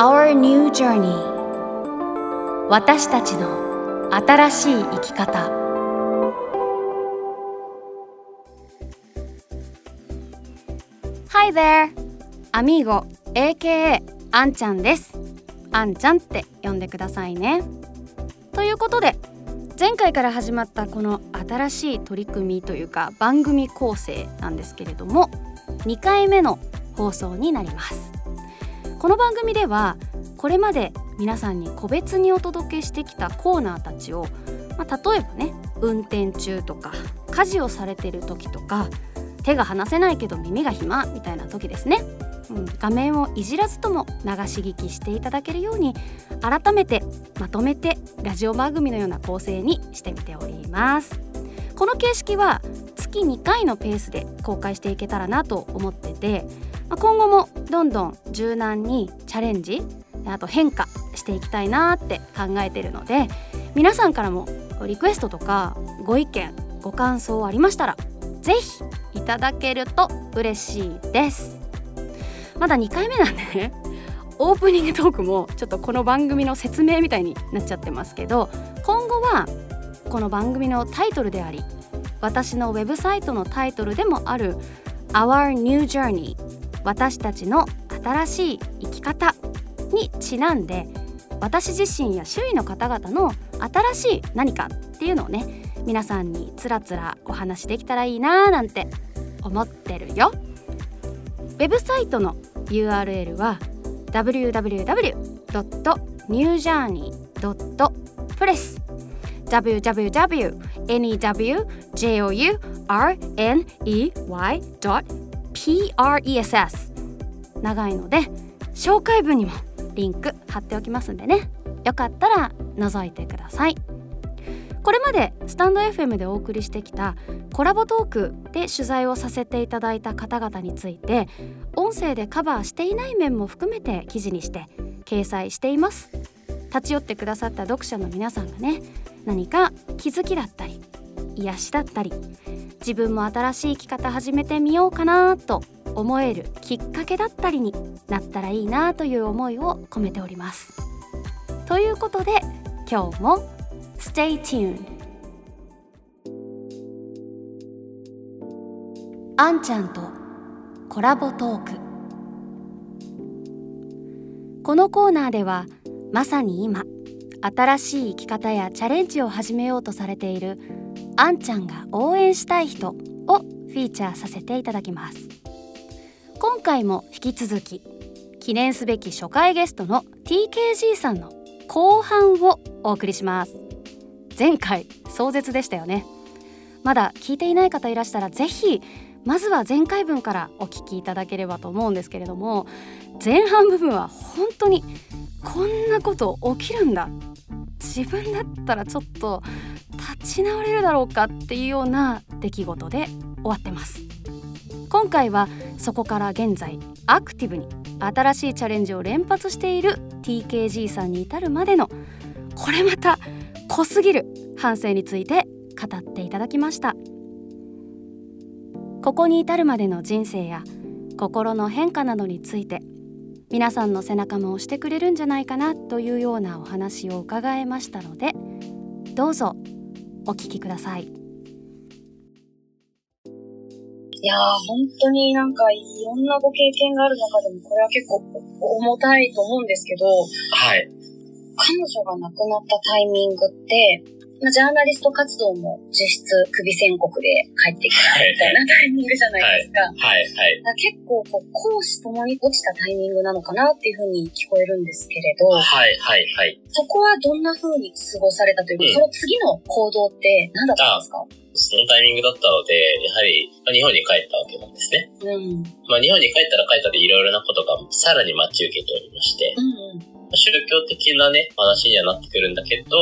Our New Journey. 私たちの新しい生き方。Hi there! アミーゴ AKA あんちゃんです。あんちゃんって呼んでくださいね。ということで前回から始まったこの新しい取り組みというか番組構成なんですけれども2回目の放送になります。この番組ではこれまで皆さんに個別にお届けしてきたコーナーたちを、まあ、例えばね運転中とか家事をされてる時とか手が離せないけど耳が暇みたいな時ですね、うん、画面をいじらずとも流し聞きしていただけるように改めてまとめてラジオ番組のような構成にしてみております。この形式は月2回のペースで公開していけたらなと思ってて今後もどんどん柔軟にチャレンジあと変化していきたいなって考えてるので皆さんからもリクエストとかご意見ご感想ありましたら是非いただけると嬉しいです。まだ2回目なんでね オープニングトークもちょっとこの番組の説明みたいになっちゃってますけど今後はこの番組のタイトルであり私のウェブサイトのタイトルでもある Our New Journey 私たちの新しい生き方にちなんで私自身や周囲の方々の新しい何かっていうのをね皆さんにつらつらお話できたらいいなーなんて思ってるよ。ウェブサイトの URL は www.newjourney.press www.newjourney.press PRESS 長いので紹介文にもリンク貼っておきますんでね。よかったら覗いてください。これまでスタンド FM でお送りしてきたコラボトークで取材をさせていただいた方々について音声でカバーしていない面も含めて記事にして掲載しています。立ち寄ってくださった読者の皆さんがね何か気づきだったり癒しだったり自分も新しい生き方始めてみようかなと思えるきっかけだったりになったらいいなという思いを込めております。ということで今日も Stay tuned! あんちゃんとコラボトークこのコーナーではまさに今新しい生き方やチャレンジを始めようとされているあんちゃんが応援したい人をフィーチャーさせていただきます。今回も引き続き記念すべき初回ゲストの TKG さんの後半をお送りします。前回壮絶でしたよね。まだ聞いていない方いらしたらぜひまずは前回分からお聞きいただければと思うんですけれども前半部分は本当にこんなこと起きるんだ。自分だったらちょっと立ち直れるだろうかっていうような出来事で終わってます。今回はそこから現在アクティブに新しいチャレンジを連発している TKG さんに至るまでのこれまた濃すぎる反省について語っていただきました。ここに至るまでの人生や心の変化などについて皆さんの背中も押してくれるんじゃないかなというようなお話を伺えましたのでどうぞお聞きくださいいやー本当になんかいろんなご経験がある中でもこれは結構重たいと思うんですけど、はい。彼女が亡くなったタイミングってまあ、ジャーナリスト活動も実質首宣告で帰ってきたみたいなタイミングじゃないですか。はい、はい、結構こう、講師ともに落ちたタイミングなのかなっていうふうに聞こえるんですけれど。はい、はい、はい。そこはどんな風に過ごされたというか、うん、その次の行動って何だったんですか？そのタイミングだったので、やはり、まあ、日本に帰ったわけなんですね。うん。まあ日本に帰ったら帰ったでいろいろなことがさらに待ち受けておりまして、うんうん、宗教的なね、話にはなってくるんだけど、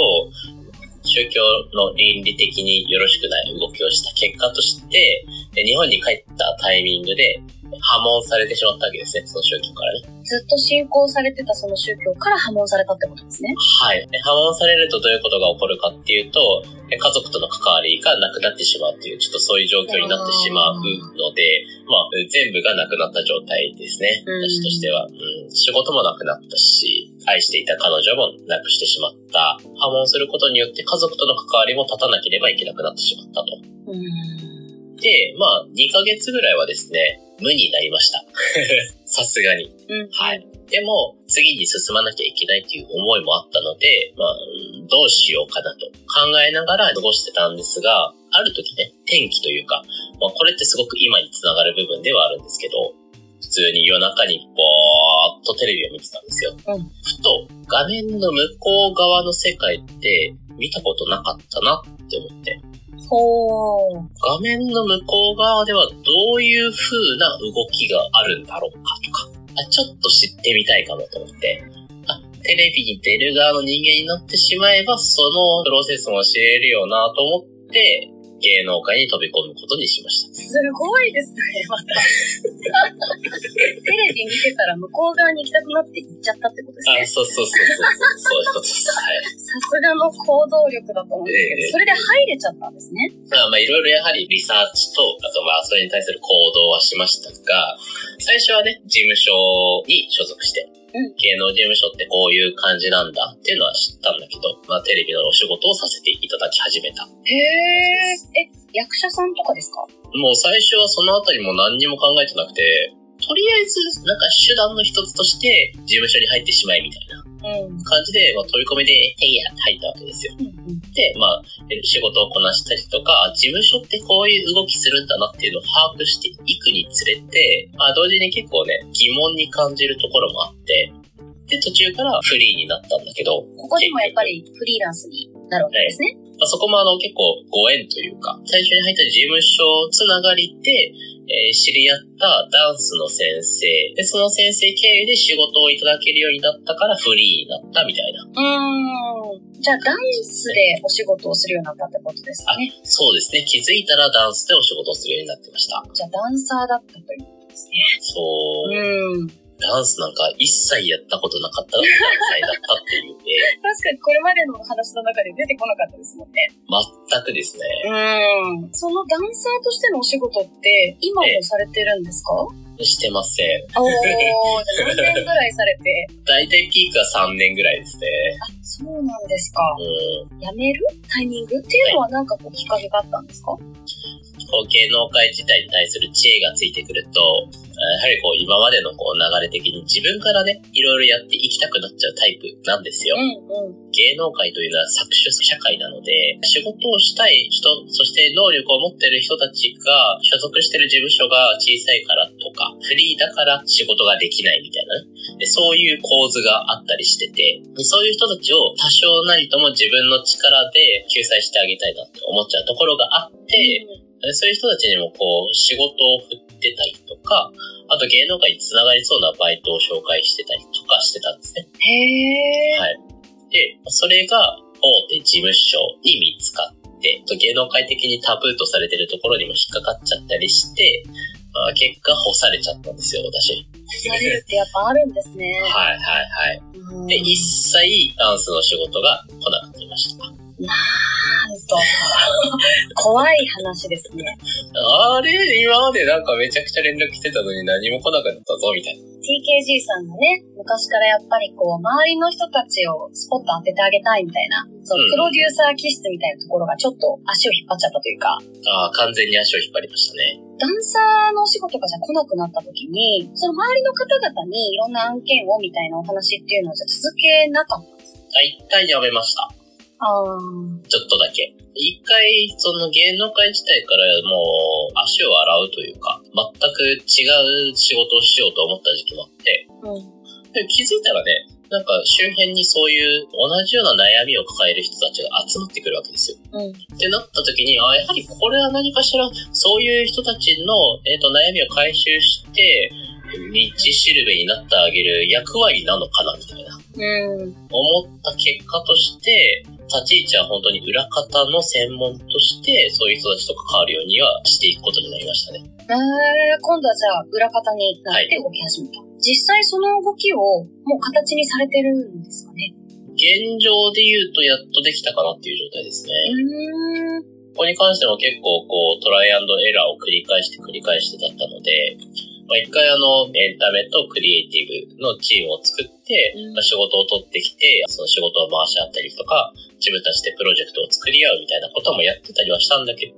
宗教の倫理的によろしくない動きをした結果として、日本に帰ったタイミングで破門されてしまったわけですね、その宗教からね。ずっと信仰されてたその宗教から破門されたってことですね。はい。破門されるとどういうことが起こるかっていうと、家族との関わりがなくなってしまうっていう、ちょっとそういう状況になってしまうので、まあ、全部がなくなった状態ですね。私としては。うん、仕事もなくなったし、愛していた彼女も亡くしてしまった。破門することによって家族との関わりも立たなければいけなくなってしまったと。で、まあ、2ヶ月ぐらいはですね、無になりました。さすがに。うん、はい。でも、次に進まなきゃいけないっていう思いもあったので、まあ、どうしようかなと考えながら過ごしてたんですが、ある時ね、天気というか、まあ、これってすごく今につながる部分ではあるんですけど、普通に夜中にぼーっとテレビを見てたんですよ。うん、ふと、画面の向こう側の世界って見たことなかったなって思って。ほー。画面の向こう側ではどういう風な動きがあるんだろうかとか、あちょっと知ってみたいかもと思って、あ、テレビに出る側の人間になってしまえば、そのプロセスも知れるよなと思って、芸能界に飛び込むことにしました。すごいですね、また。テレビ見てたら向こう側に行きたくなって行っちゃったってことですね。あ、そうそうそうそう。そういうことです。はい。さすがの行動力だと思うんですけど、えー、それで入れちゃったんですね。まあまあいろいろやはりリサーチと、あとまあそれに対する行動はしましたが、最初はね、事務所に所属して、芸能事務所ってこういう感じなんだっていうのは知ったんだけど、まあテレビのお仕事をさせていただき始めた。へえ。え、役者さんとかですか？もう最初はそのあたりも何にも考えてなくて、とりあえずなんか手段の一つとして事務所に入ってしまえみたいな。感じで、まあ、飛び込みで、へいやって入ったわけですよ。うんうん、で、まあ、仕事をこなしたりとか、事務所ってこういう動きするんだなっていうのを把握していくにつれて、まあ、同時に結構ね、疑問に感じるところもあって、で、途中からフリーになったんだけど。ここでもやっぱりフリーランスになるわけですね。まあ、そこもあの結構ご縁というか、最初に入った事務所つながりで、えー、知り合ったダンスの先生。で、その先生経由で仕事をいただけるようになったからフリーになったみたいな。うん。じゃあダンスでお仕事をするようになったってことですかね。そうですね。気づいたらダンスでお仕事をするようになってました。じゃあダンサーだったということですね。そう。うん。ダンスなんか一切やったことなかったダンサーだったっていうね。確かにこれまでの話の中で出てこなかったですもんね。全くですね。うん。そのダンサーとしてのお仕事って今もされてるんですか、してません。おー、何年ぐらいされて？大体ピークは3年ぐらいですね。あ、そうなんですか。うん。辞める？タイミング？っていうのはなんかこうきっかけがあったんですか、こう芸能界自体に対する知恵がついてくると、やはりこう今までのこう流れ的に自分からね、いろいろやっていきたくなっちゃうタイプなんですよ。うんうん、芸能界というのは搾取社会なので、仕事をしたい人、そして能力を持ってる人たちが所属してる事務所が小さいからとか、フリーだから仕事ができないみたいなね。でそういう構図があったりしてて、そういう人たちを多少なりとも自分の力で救済してあげたいなって思っちゃうところがあって、うんそういう人たちにもこう、仕事を振ってたりとか、あと芸能界につながりそうなバイトを紹介してたりとかしてたんですね。へー。はい。で、それが大手事務所に見つかって、芸能界的にタブーとされてるところにも引っかかっちゃったりして、まあ、結果干されちゃったんですよ、私。干されるってやっぱあるんですね。はいはいはい。で、一切ダンスの仕事が来なくなりました。なんと、怖い話ですね。あれ今までなんかめちゃくちゃ連絡来てたのに何も来なかったぞ、みたいな。TKG さんがね、昔からやっぱりこう、周りの人たちをスポット当ててあげたいみたいな、そのプロデューサー気質みたいなところがちょっと足を引っ張っちゃったというか。ああ、完全に足を引っ張りましたね。ダンサーのお仕事がじゃ来なくなった時に、その周りの方々にいろんな案件をみたいなお話っていうのはじゃ続けなかったんですか？一回やめました。あちょっとだけ。一回、その芸能界自体からもう足を洗うというか、全く違う仕事をしようと思った時期もあって、うん、で気づいたらね、なんか周辺にそういう同じような悩みを抱える人たちが集まってくるわけですよ。うん、ってなった時に、あやはりこれは何かしら、そういう人たちの、えーと、悩みを回収して、道しるべになってあげる役割なのかなみたいな。うん、思った結果として、立ち位置は本当に裏方の専門として、そういう人たちと関わるようにはしていくことになりましたね。えー、今度はじゃあ裏方になって動き始めた。はい、実際その動きをもう形にされてるんですかね？現状で言うとやっとできたかなっていう状態ですね。うんここに関しても結構こうトライアンドエラーを繰り返して繰り返してだったので、まあ、一回あの、エンタメとクリエイティブのチームを作って、うん。まあ、仕事を取ってきて、その仕事を回し合ったりとか、自分たちでプロジェクトを作り合うみたいなこともやってたりはしたんだけど、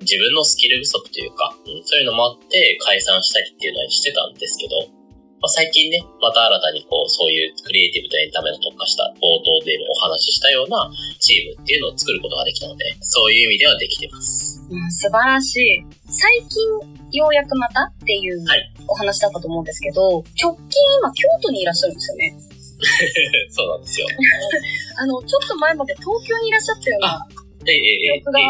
自分のスキル不足というか、うん、そういうのもあって解散したりっていうのはしてたんですけど、まあ、最近ね、また新たにこう、そういうクリエイティブとエンタメの特化した冒頭でもお話ししたようなチームっていうのを作ることができたので、そういう意味ではできてます。うん、素晴らしい。最近、ようやくまたっていうお話だったと思うんですけど、直近今京都にいらっしゃるんですよね。そうなんですよ。あの、ちょっと前まで東京にいらっしゃったようなええ記憶が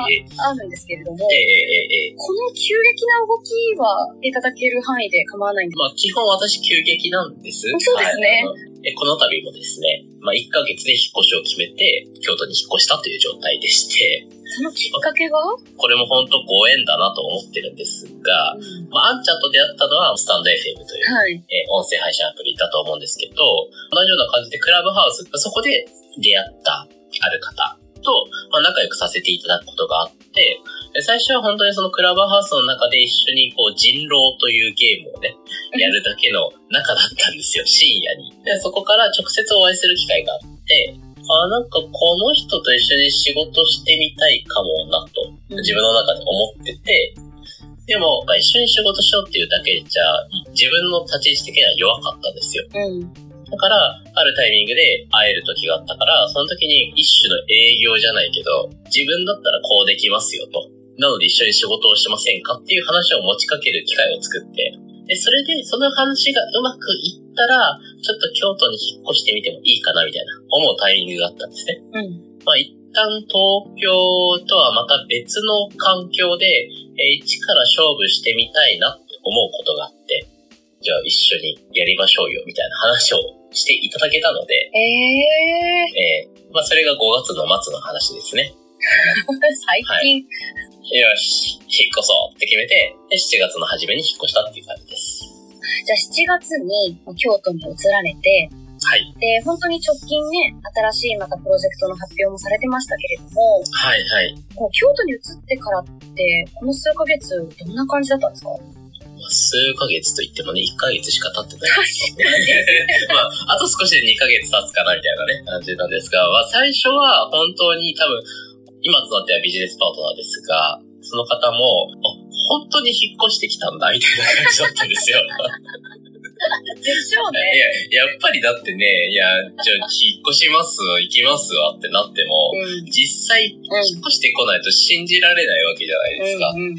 あるんですけれども、ええええこの急激な動きはいただける範囲で構わないんです。まあ、基本私急激なんです。そうですね。はいこの度もですね、まあ、1ヶ月で引っ越しを決めて、京都に引っ越したという状態でして、そのきっかけが、これも本当ご縁だなと思ってるんですが、うん。まあ、あんちゃんと出会ったのはスタンド FM という、はい。えー音声配信アプリだと思うんですけど、同じような感じでクラブハウス、そこで出会ったある方と、まあ、仲良くさせていただくことがあって、で最初は本当にそのクラブハウスの中で一緒にこう人狼というゲームをね、やるだけの仲だったんですよ、深夜に。で、そこから直接お会いする機会があって、あ、なんかこの人と一緒に仕事してみたいかもなと、自分の中で思ってて、でも、まあ一緒に仕事しようっていうだけじゃ、自分の立ち位置的には弱かったんですよ。うん。だから、あるタイミングで会える時があったから、その時に一種の営業じゃないけど、自分だったらこうできますよと。なので一緒に仕事をしませんか？っていう話を持ちかける機会を作って、で、それでその話がうまくいったら、ちょっと京都に引っ越してみてもいいかなみたいな思うタイミングがあったんですね。うん。まあ一旦東京とはまた別の環境で、えー一から勝負してみたいなって思うことがあって、じゃあ一緒にやりましょうよみたいな話をしていただけたので、えええーまあそれが5月の末の話ですね。最近、よし、引っ越そうって決めて、で7月の初めに引っ越したっていう感じです。じゃあ7月に京都に移られて、はい。で、本当に直近ね、新しいまたプロジェクトの発表もされてましたけれども、はいはい。こう京都に移ってからって、この数ヶ月、どんな感じだったんですか？まあ数ヶ月といってもね、1ヶ月しか経ってない確ですね。まあ、あと少しで2ヶ月経つかなみたいなね、感じなんですが、まあ最初は本当に多分、今となってはビジネスパートナーですが、その方も、あ、本当に引っ越してきたんだ、みたいな感じだったんですよ。でしょうね。いや、やっぱりだってね、いや、じゃあ引っ越します、行きますわってなっても、うん。実際引っ越してこないと信じられないわけじゃないですか。うんうん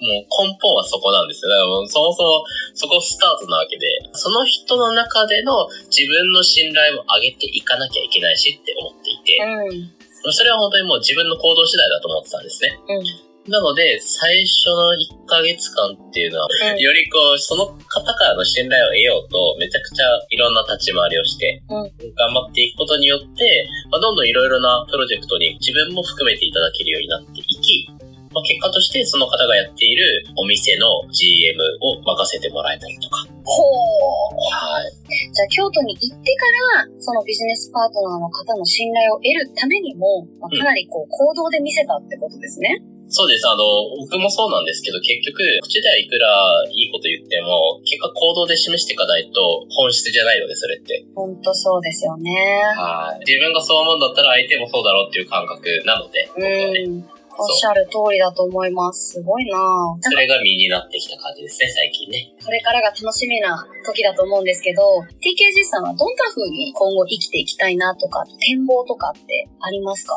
もう根本はそこなんですよ。だからもうそもそもそこスタートなわけで、その人の中での自分の信頼も上げていかなきゃいけないしって思っていて、うん。それは本当にもう自分の行動次第だと思ってたんですね。うん。なので、最初の1ヶ月間っていうのは、うんよりこう、その方からの信頼を得ようと、めちゃくちゃいろんな立ち回りをして、うん頑張っていくことによって、まあ、どんどんいろいろなプロジェクトに自分も含めていただけるようになっていき、まあ、結果としてその方がやっているお店の GM を任せてもらえたりとか。ほう。はい。じゃあ京都に行ってから、そのビジネスパートナーの方の信頼を得るためにも、まあかなりこう行動で見せたってことですね。そうです。あの、僕もそうなんですけど、結局、口ではいくらいいこと言っても、結果行動で示していかないと本質じゃないので、それって。ほんとそうですよね。はい。自分がそう思うんだったら相手もそうだろうっていう感覚なので、僕はね。うん。おっしゃる通りだと思います。すごいなぁ。それが身になってきた感じですね、最近ね。これからが楽しみな時だと思うんですけど、TKG さんはどんな風に今後生きていきたいなとか、展望とかってありますか？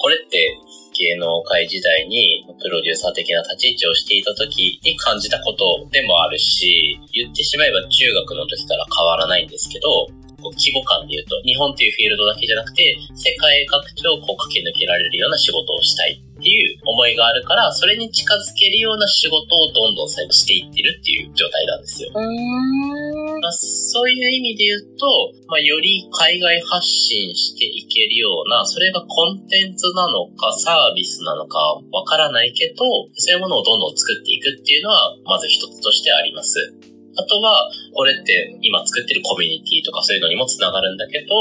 これって芸能界時代にプロデューサー的な立ち位置をしていた時に感じたことでもあるし、言ってしまえば中学の時から変わらないんですけど、こう規模感で言うと、日本っていうフィールドだけじゃなくて、世界各地をこう駆け抜けられるような仕事をしたいっていう思いがあるから、それに近づけるような仕事をどんどん最後していってるっていう状態なんですよ。まあ、そういう意味で言うと、まあ、より海外発信していけるような、それがコンテンツなのかサービスなのかわからないけど、そういうものをどんどん作っていくっていうのは、まず一つとしてあります。あとは、これって今作ってるコミュニティとかそういうのにもつながるんだけど、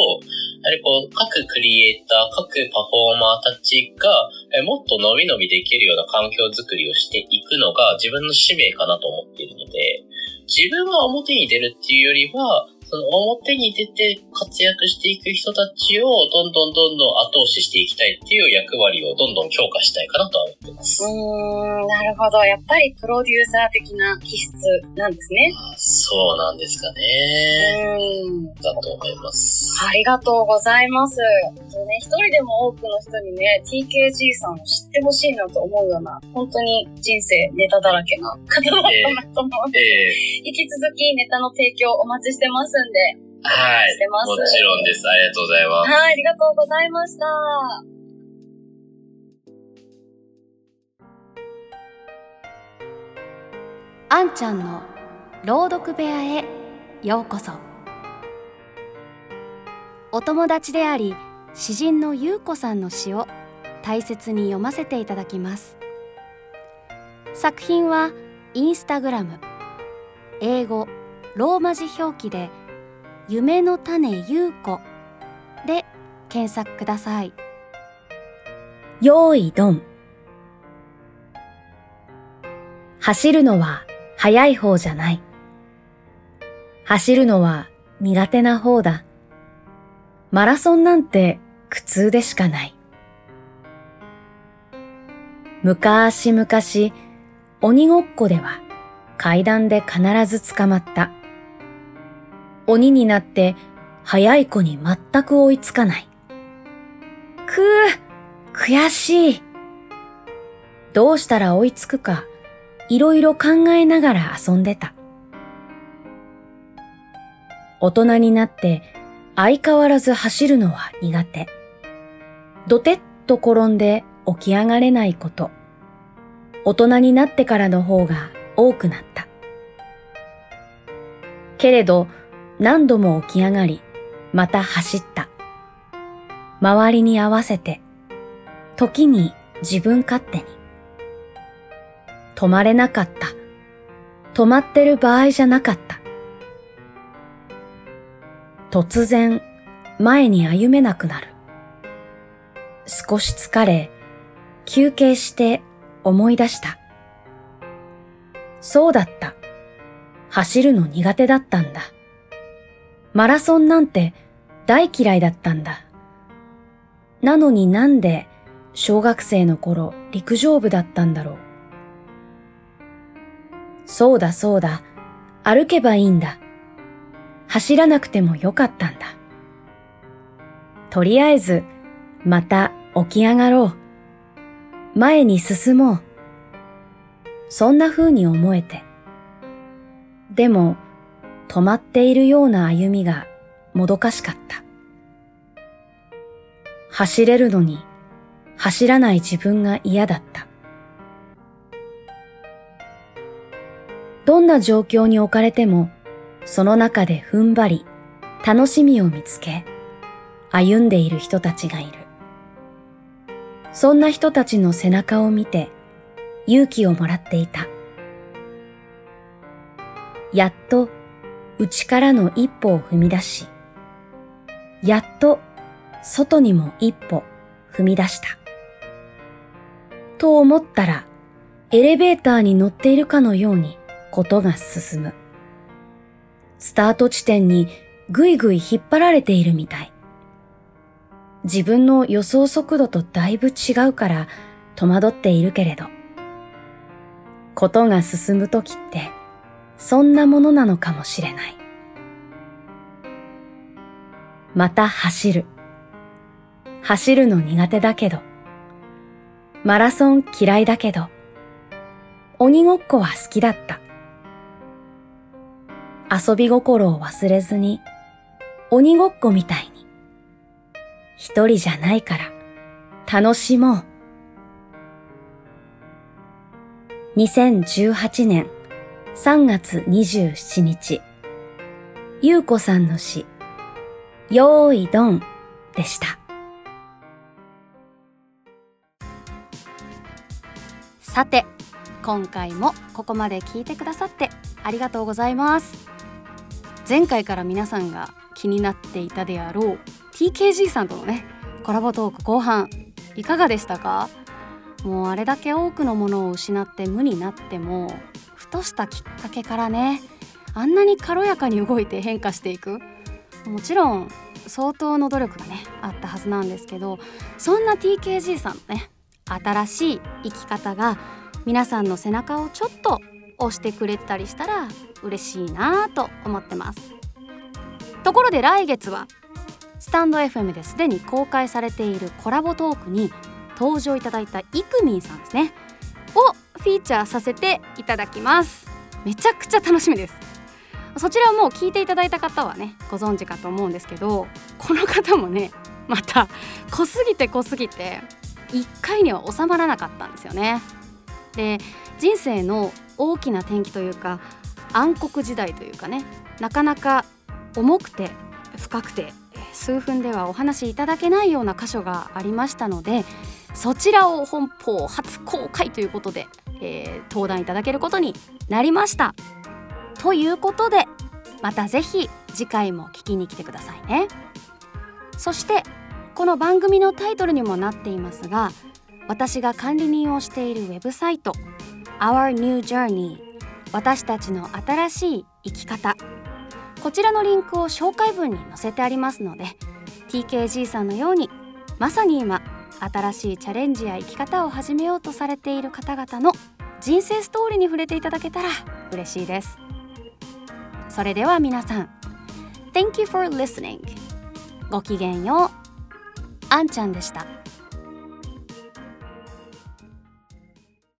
やはりこう、各クリエイター、各パフォーマーたちが、えもっと伸び伸びできるような環境づくりをしていくのが自分の使命かなと思っているので、自分は表に出るっていうよりは、その表に出て活躍していく人たちをどんどんどんどん後押ししていきたいっていう役割をどんどん強化したいかなとは思ってます。うーん、なるほど。やっぱりプロデューサー的な気質なんですね。そうなんですかね。うん。だと思います。ありがとうございます。ね、一人でも多くの人にね、TKG さんを知ってほしいなと思うような、本当に人生ネタだらけな方だったなと思うので、えー、引き続きネタの提供お待ちしてますんで、はい。してます。もちろんです。ありがとうございます。はい、ありがとうございました。あんちゃんの朗読部屋へようこそお友達であり詩人のゆうこさんの詩を大切に読ませていただきます作品はインスタグラム英語ローマ字表記で「夢の種優子で検索ください。用意ドン。走るのは速い方じゃない。走るのは苦手な方だ。マラソンなんて苦痛でしかない。昔々、鬼ごっこでは階段で必ず捕まった。鬼になって早い子に全く追いつかない。くぅ、悔しい。どうしたら追いつくか、いろいろ考えながら遊んでた。大人になって相変わらず走るのは苦手。どてっと転んで起き上がれないこと。大人になってからの方が多くなった。けれど、何度も起き上がり、また走った。周りに合わせて、時に自分勝手に。止まれなかった。止まってる場合じゃなかった。突然、前に歩めなくなる。少し疲れ、休憩して思い出した。そうだった。走るの苦手だったんだ。マラソンなんて大嫌いだったんだ。なのになんで小学生の頃陸上部だったんだろう。そうだそうだ、歩けばいいんだ。走らなくてもよかったんだ。とりあえず、また起き上がろう。前に進もう。そんな風に思えて。でも、止まっているような歩みがもどかしかった。走れるのに走らない自分が嫌だった。どんな状況に置かれてもその中で踏ん張り楽しみを見つけ歩んでいる人たちがいる。そんな人たちの背中を見て勇気をもらっていた。やっと内からの一歩を踏み出し、やっと外にも一歩踏み出した。と思ったら、エレベーターに乗っているかのようにことが進む。スタート地点にぐいぐい引っ張られているみたい。自分の予想速度とだいぶ違うから戸惑っているけれど、ことが進むときってそんなものなのかもしれない。また走る。走るの苦手だけど、マラソン嫌いだけど、鬼ごっこは好きだった。遊び心を忘れずに、鬼ごっこみたいに、一人じゃないから楽しもう。2018年3月27日、ゆうこさんの詩、よーいどんでした。さて、今回もここまで聞いてくださってありがとうございます。前回から皆さんが気になっていたであろう TKG さんとのね、コラボトーク後半いかがでしたか？もうあれだけ多くのものを失って無になってもふとしたきっかけからねあんなに軽やかに動いて変化していく。もちろん相当の努力がねあったはずなんですけどそんな TKG さんのね新しい生き方が皆さんの背中をちょっと押してくれたりしたら嬉しいなと思ってます。ところで来月はスタンド FM ですでに公開されているコラボトークに登場いただいたイクミンさんですね。フィーチャーさせていただきます。めちゃくちゃ楽しみです。そちらをもう聞いていただいた方はねご存知かと思うんですけどこの方もねまた濃すぎて濃すぎて1回には収まらなかったんですよね。で人生の大きな転機というか暗黒時代というかねなかなか重くて深くて数分ではお話しいただけないような箇所がありましたのでそちらを本邦初公開ということで、えー、登壇いただけることになりました。ということでまた是非次回も聞きに来てくださいね。そしてこの番組のタイトルにもなっていますが私が管理人をしているウェブサイト Our New Journey 私たちの新しい生き方こちらのリンクを紹介文に載せてありますので TKG さんのようにまさに今新しいチャレンジや生き方を始めようとされている方々の人生ストーリーに触れていただけたら嬉しいです。それでは皆さん Thank you for listening ごきげんよう。あんちゃんでした。